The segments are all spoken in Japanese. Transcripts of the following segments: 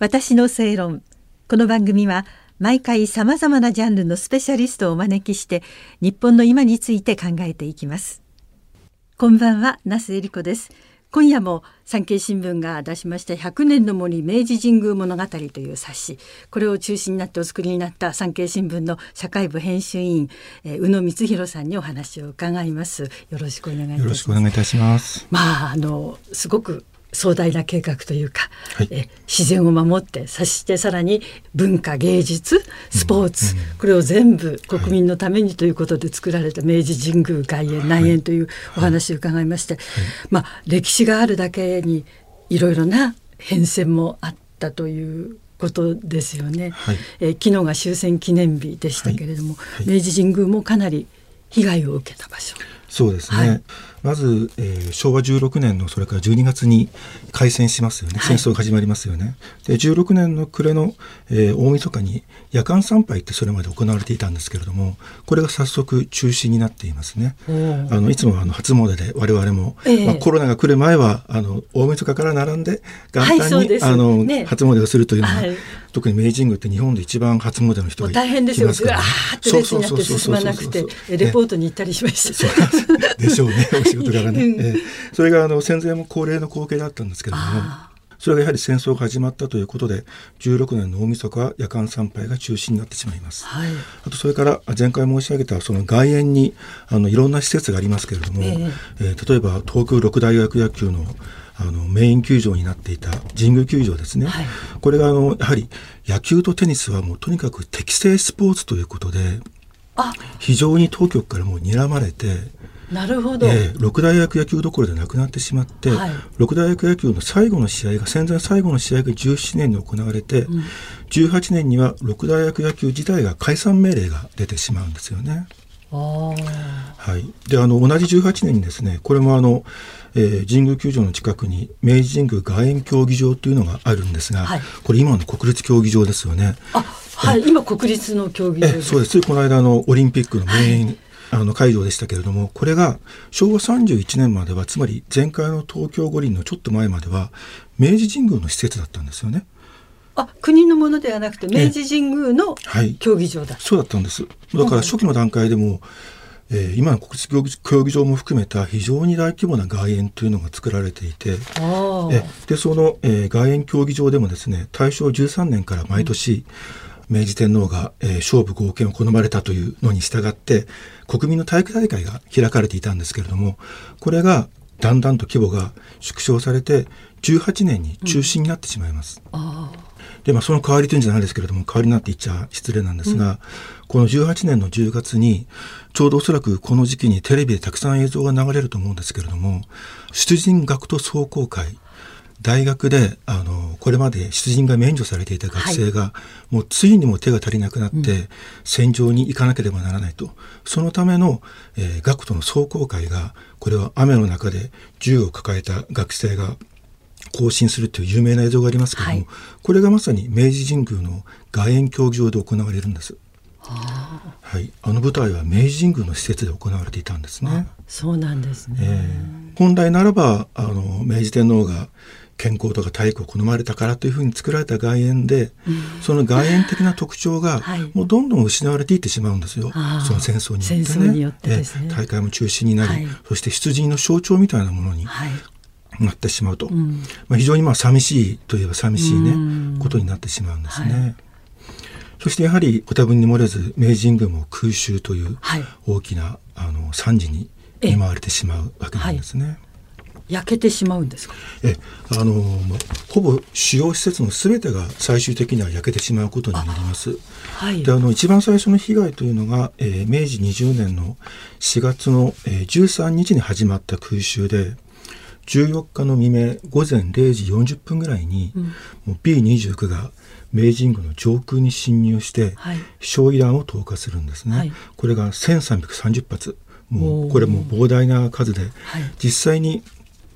私の正論。この番組は毎回さまざまなジャンルのスペシャリストをお招きして日本の今について考えていきます。こんばんは那須恵理子です。今夜も産経新聞が出しました100年の森明治神宮物語という冊子。これを中心になってお作りになった産経新聞の社会部編集委員、えー、宇野光弘さんにお話を伺います。よろしくお願いいたします。よろしくお願いいたします。まああのすごく壮大な計画というか、はい、え自然を守ってそしてさらに文化芸術スポーツ、うん。うん、これを全部国民のためにということで作られた明治神宮外苑内苑というお話を伺いまして、はい。はい、まあ歴史があるだけにいろいろな変遷もあったということですよね、はい、え昨日が終戦記念日でしたけれども、明治神宮もかなり被害を受けた場所。そうですね、まず、えー、昭和16年のそれから12月に開戦しますよね、戦争が始まりますよね。で16年の暮れの、えー、大晦日に夜間参拝ってそれまで行われていたんですけれどもこれが早速中止になっていますね。あのいつもあの初詣で我々も、えー、まあ、コロナが来る前はあの大晦日から並んで元旦に、はい、あの、ね、初詣をするというのは、はい、特に明治神宮って日本で一番初詣の人が大変ですよ。ぐわーって列になって進まなくてレポートに行ったりしました。でしょうね。仕事柄ね、えー、それがあの戦前も恒例の光景だったんですけれどもそれがやはり戦争が始まったということで16年の大晦日は夜間参拝が中止になってしまいます、はい、あとそれから前回申し上げたその外苑にあのいろんな施設がありますけれども、えー、えー、例えば東京六大学野球のあのメイン球場になっていた神宮球場ですね、はい、これがあのやはり野球とテニスはもうとにかく適正スポーツということで非常に当局からもう睨まれてなるほど、えー、六大学野球どころでなくなってしまって、はい、六大学野球の最後の試合が戦前最後の試合が17年に行われて、うん、18年には六大学野球自体が解散命令が出てしまうんですよね。はい、であの同じ18年にですねこれもあの、えー、神宮球場の近くに明治神宮外苑競技場というのがあるんですが、はい、これ今の国立競技場ですよね。あはい、今国立の競技場そうです。この間のオリンピックのメイン、はいあの会場でしたけれどもこれが昭和31年まではつまり前回の東京五輪のちょっと前までは明治神宮の施設だったんですよね。あ国のものではなくて明治神宮の競技場だ、はい、そうだったんです。だから初期の段階でも、えー、今の国立競技場も含めた非常に大規模な外苑というのが作られていてえでその、えー、外苑競技場でもですね大正13年から毎年、うん明治天皇が、えー、勝負合憲を好まれたというのに従って国民の体育大会が開かれていたんですけれどもこれがだんだんと規模が縮小されて18年に中止になってしまいます。うん、でまあその代わりというんじゃないですけれども代わりになって言っちゃ失礼なんですが、うん、この18年の10月にちょうどおそらくこの時期にテレビでたくさん映像が流れると思うんですけれども出陣学徒壮行会大学であのこれまで出陣が免除されていた学生が、はい、もうついにも手が足りなくなって、うん、戦場に行かなければならないとそのための、えー、学徒の壮行会がこれは雨の中で銃を抱えた学生が行進するという有名な映像がありますけれども、はい、これがまさに明治神宮の外苑競技場で行われるんです。はい、あの舞台は明治神宮の施設で行われていたんですね。そうなんですね。えー、本来ならばあの明治天皇が健康とか体育を好まれたからというふうに作られた外苑で、うん、その外苑的な特徴がもうどんどん失われていってしまうんですよ、はい、その戦争によってね、ね、大会も中止になり、はい、そして出陣の象徴みたいなものになってしまうと、うん、まあ、非常にまあ寂しいといえば寂しいね、うん、ことになってしまうんですね。はい。そしてやはりご多分に漏れず明治神宮も空襲という大きな、あの惨事に見舞われてしまうわけなんですね。焼けてしまうんですか？えあのほぼ主要施設のすべてが最終的には焼けてしまうことになります。はい、であの一番最初の被害というのが、えー、明治20年の4月の、えー、13日に始まった空襲で14日の未明午前0時40分ぐらいに、うん、もう B29 が明治神宮の上空に侵入して、はい、焼夷弾を投下するんですね。はい、これが1330発。もうこれも膨大な数で、実際に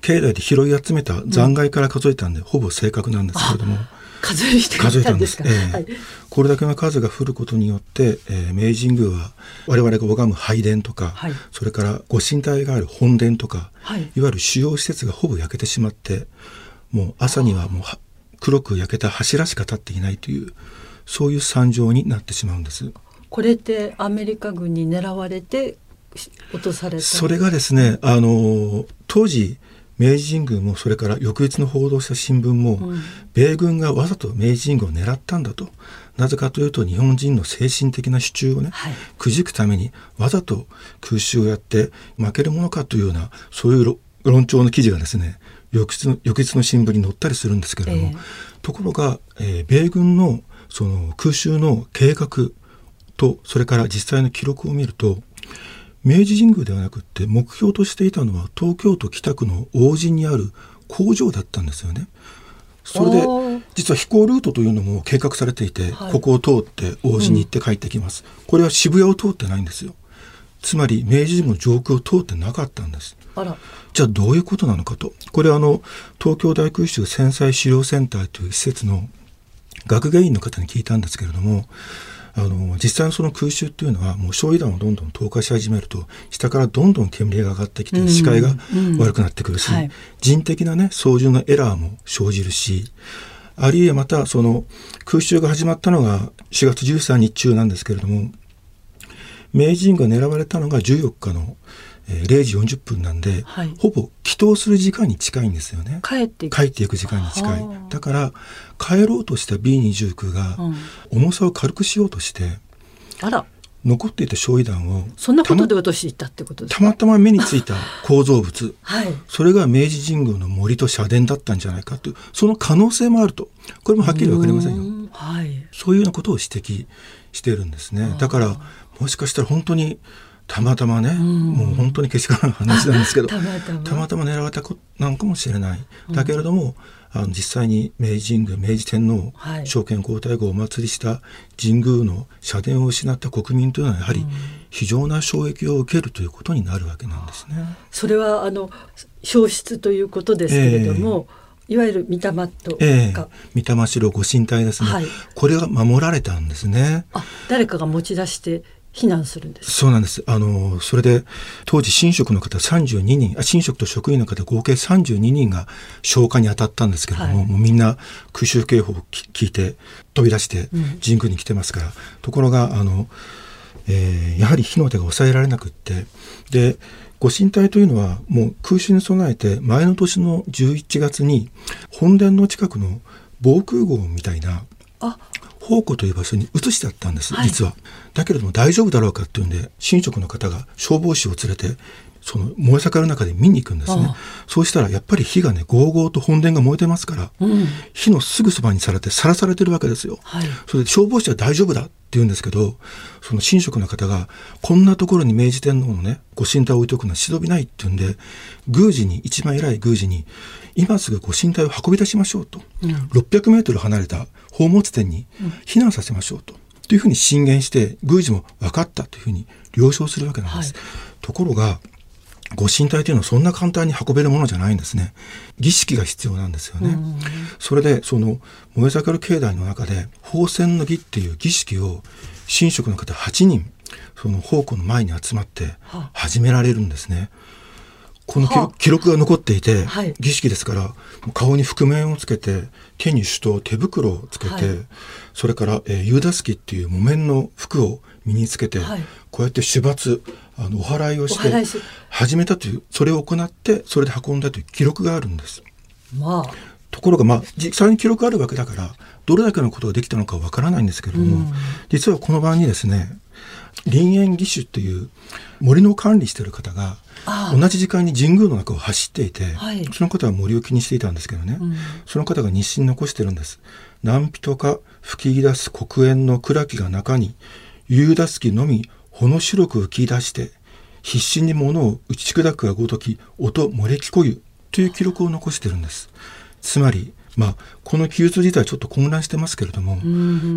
境内で拾い集めた残骸から数えたんで、うん、ほぼ正確なんですけれども。数え数えたんです。えーはい、これだけの数が降ることによって、えー、明治神宮は我々が拝む拝殿とか、はい、それからご神体がある本殿とか、はい、いわゆる主要施設がほぼ焼けてしまって、もう朝にはもう黒く焼けた柱しか立っていないというそういう惨状になってしまうんです。これってアメリカ軍に狙われて落とされた？それがですねあの当時明治神宮もそれから翌日の報道した新聞も、うん、米軍がわざと明治神宮を狙ったんだと。なぜかというと日本人の精神的な支柱をね、はい、くじくためにわざと空襲をやって負けるものかというようなそういう論調の記事がですね翌日の翌日の新聞に載ったりするんですけれども、えー、ところが、えー、米軍のその空襲の計画とそれから実際の記録を見ると明治神宮ではなくって目標としていたのは東京都北区の王子にある工場だったんですよね。それで実は飛行ルートというのも計画されていて、はい、ここを通って王子に行って帰ってきます、うん、これは渋谷を通ってないんですよ。つまり明治神宮の上空を通ってなかったんです。じゃあどういうことなのかと。これはあの東京大空襲戦災資料センターという施設の学芸員の方に聞いたんですけれどもあの実際のその空襲っていうのはもう焼夷弾をどんどん投下し始めると下からどんどん煙が上がってきて視界が悪くなってくるし、うんうんはい、人的なね操縦のエラーも生じるしあるいはまたその空襲が始まったのが4月13日中なんですけれども明治神が狙われたのが14日のえー、0時40分なんで、はい、ほぼ帰島する時間に近いんですよね。帰って帰っていく時間に近い。だから帰ろうとした B29 が重さを軽くしようとして、うん、あら。残っていた焼夷弾をそんなことで落としていったってことたまたま目についた 構造物、はい、それが明治神宮の森と社殿だったんじゃないかと。いうその可能性もあると。これもはっきり分かりませんよ。はい、そういうようなことを指摘してるんですね。だからもしかしたら本当にたまたまね、うん、もう本当にけしからん話なんですけど たまたま。狙われたことなんかもしれない。だけれども、うん、あの実際に明治神宮明治天皇、はい、昭憲皇太后をお祭りした神宮の社殿を失った国民というのはやはり非常な衝撃を受けるということになるわけなんですね。それはあの消失ということですけれども、えー、いわゆる御霊とええ。ー、御霊城ご神体ですね、はい、これが守られたんですね。あ誰かが持ち出して避難するんです。そうなんです。あのそれで当時神職の方32人あ神職と職員の方合計32人が消火に当たったんですけれどもはい、もうみんな空襲警報を聞いて飛び出して神宮に来てますから、うん、ところがあの、えー、やはり火の手が抑えられなくってでご神体というのはもう空襲に備えて前の年の11月に本殿の近くの防空壕みたいな宝庫という場所に移してあったんです、はい、実は。だけれども大丈夫だろうかっていうんで神職の方が消防士を連れてその燃え盛る中で見に行くんですね。そうしたらやっぱり火がねゴーゴーと本殿が燃えてますから、うん、火のすぐそばにされてさらされてるわけですよ、はい、それで消防士は大丈夫だって言うんですけどその神職の方がこんなところに明治天皇のねご神体を置いておくのは忍びないって言うんで宮司に一番偉い宮司に今すぐご神体を運び出しましょうと、うん、600メートル離れた宝物店に避難させましょうと、というふうに進言して宮司も分かったというふうに了承するわけなんです。はい、ところがご神体というのはそんな簡単に運べるものじゃないんですね。儀式が必要なんですよね。それでその燃え盛る境内の中で宝泉の儀っていう儀式を神職の方8人その宝庫の前に集まって始められるんですね。この記録が残っていて、はい、儀式ですから顔に覆面をつけて手に手と手袋をつけて、はい、それから、えー、ユーダスキっていう木綿の服を身につけて、はい、こうやって主罰あのお祓いをして始めたというそれを行ってそれで運んだという記録があるんです。まあ、ところが、まあ、実際に記録あるわけだからどれだけのことができたのかわからないんですけれども、うん、実はこの場にですね林園義手っていう森の管理してる方が同じ時間に神宮の中を走っていて、はい、その方は森を気にしていたんですけどね、うん、その方が日誌に残してるんです。何人か吹き出す黒煙の暗きが中に夕出すきのみほの白く浮き出して必死に物を打ち砕くがごとき音漏れ聞こゆという記録を残してるんです。つまりまあ、この記述自体ちょっと混乱してますけれども、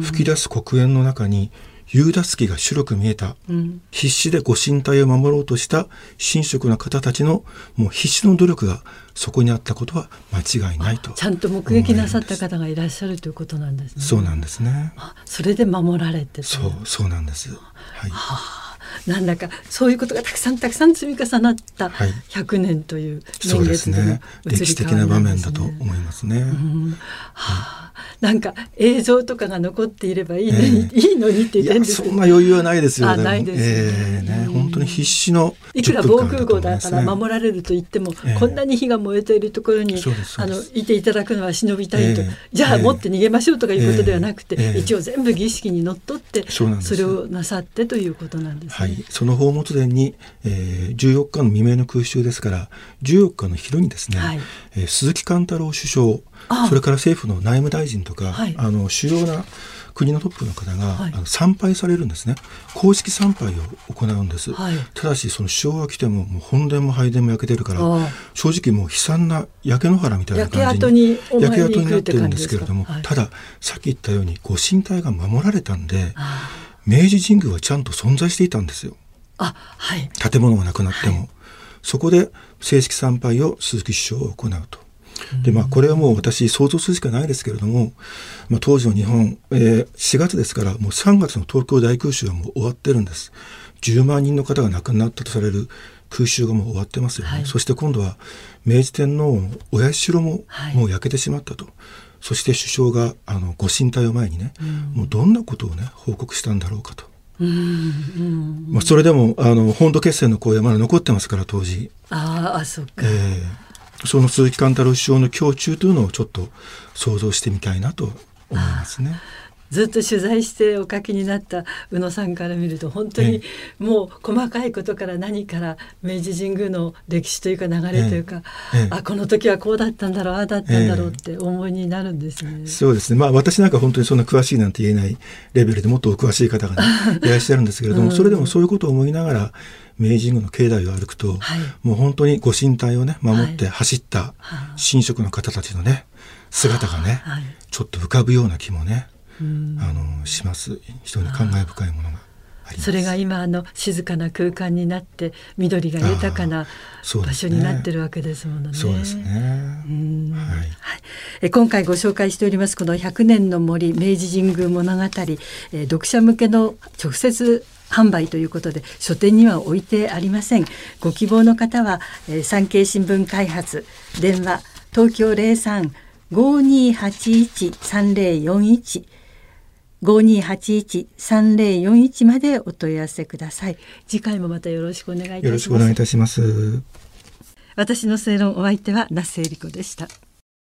吹き出す黒煙の中にユーダスキが白く見えた、うん、必死でご神体を守ろうとした神職の方たちのもう必死の努力がそこにあったことは間違いないと。ちゃんと目撃なさった方がいらっしゃるということなんですね。そうなんですね。それで守られてそうそうなんです。はい、はあなんだかそういうことがたくさんたくさん積み重なった100年という年月で、ね、歴史的な場面だと思いますね。うん。はあ。なんか映像とかが残っていればいいのに、え。ー、いいのにって言ってんです。そんな余裕はないですよね。ないですね,、えー、ね。本当に必死のいくら防空壕だから守られると言っても、えー、こんなに火が燃えているところにあのいていただくのは忍びたいと、えー、じゃあ持って逃げましょうとかいうことではなくて、一応全部儀式にのっとってそれをなさってということなんです、ね、はい、その宝物殿に、えー、14日の未明の空襲ですから14日の昼にですね、はい、えー、鈴木貫太郎首相それから政府の内務大臣とか、はい、あの主要な国のトップの方が、はい、あの参拝されるんですね。公式参拝を行うんです、はい、ただしその首相が来てももう本殿も拝殿も焼けてるから正直もう悲惨な焼け野原みたいな感じに焼け跡になってるんですけれども、はい、たださっき言ったようにご神体が守られたんで明治神宮はちゃんと存在していたんですよ。あはい、建物がなくなっても、そこで正式参拝を鈴木首相は行うと。でまあこれはもう私想像するしかないですけれども、まあ、当時の日本、えー、4月ですからもう3月の東京大空襲はもう終わってるんです。10万人の方が亡くなったとされる空襲がもう終わってますよね、はい、そして今度は明治天皇のお社ももう焼けてしまったと、はい、そして首相があのご神体を前にね、うん、もうどんなことをね報告したんだろうかと。うんうんまあ、それでもあの本土決戦の声はまだ残ってますから当時。ああそっか、えー、その鈴木貫太郎首相の胸中というのをちょっと想像してみたいなと思いますね。ずっと取材してお書きになった宇野さんから見ると本当にもう細かいことから何から明治神宮の歴史というか流れというか、ええ、あこの時はこうだったんだろうああだったんだろうって思いになるんですね。え、そうですね。まあ私なんか本当にそんな詳しいなんて言えないレベルでもっとお詳しい方が、ね、いらっしゃるんですけれども、うん、それでもそういうことを思いながら明治神宮の境内を歩くと、はい、もう本当にご神体をね守って走った神職の方たちのね姿がね、はい、ちょっと浮かぶような気もね、あのします。非常に感慨深いものが。それが今あの静かな空間になって緑が豊かな場所になってるわけですものね。そうですね。はい。え今回ご紹介しておりますこの100年の森明治神宮物語、え読者向けの直接販売ということで書店には置いてありません。ご希望の方は、えー、産経新聞開発電話東京03-5281-3041 5281-3041までお問い合わせください。次回もまたよろしくお願いいたします。よろしくお願いいたします。私の正論お相手は那須恵理子でした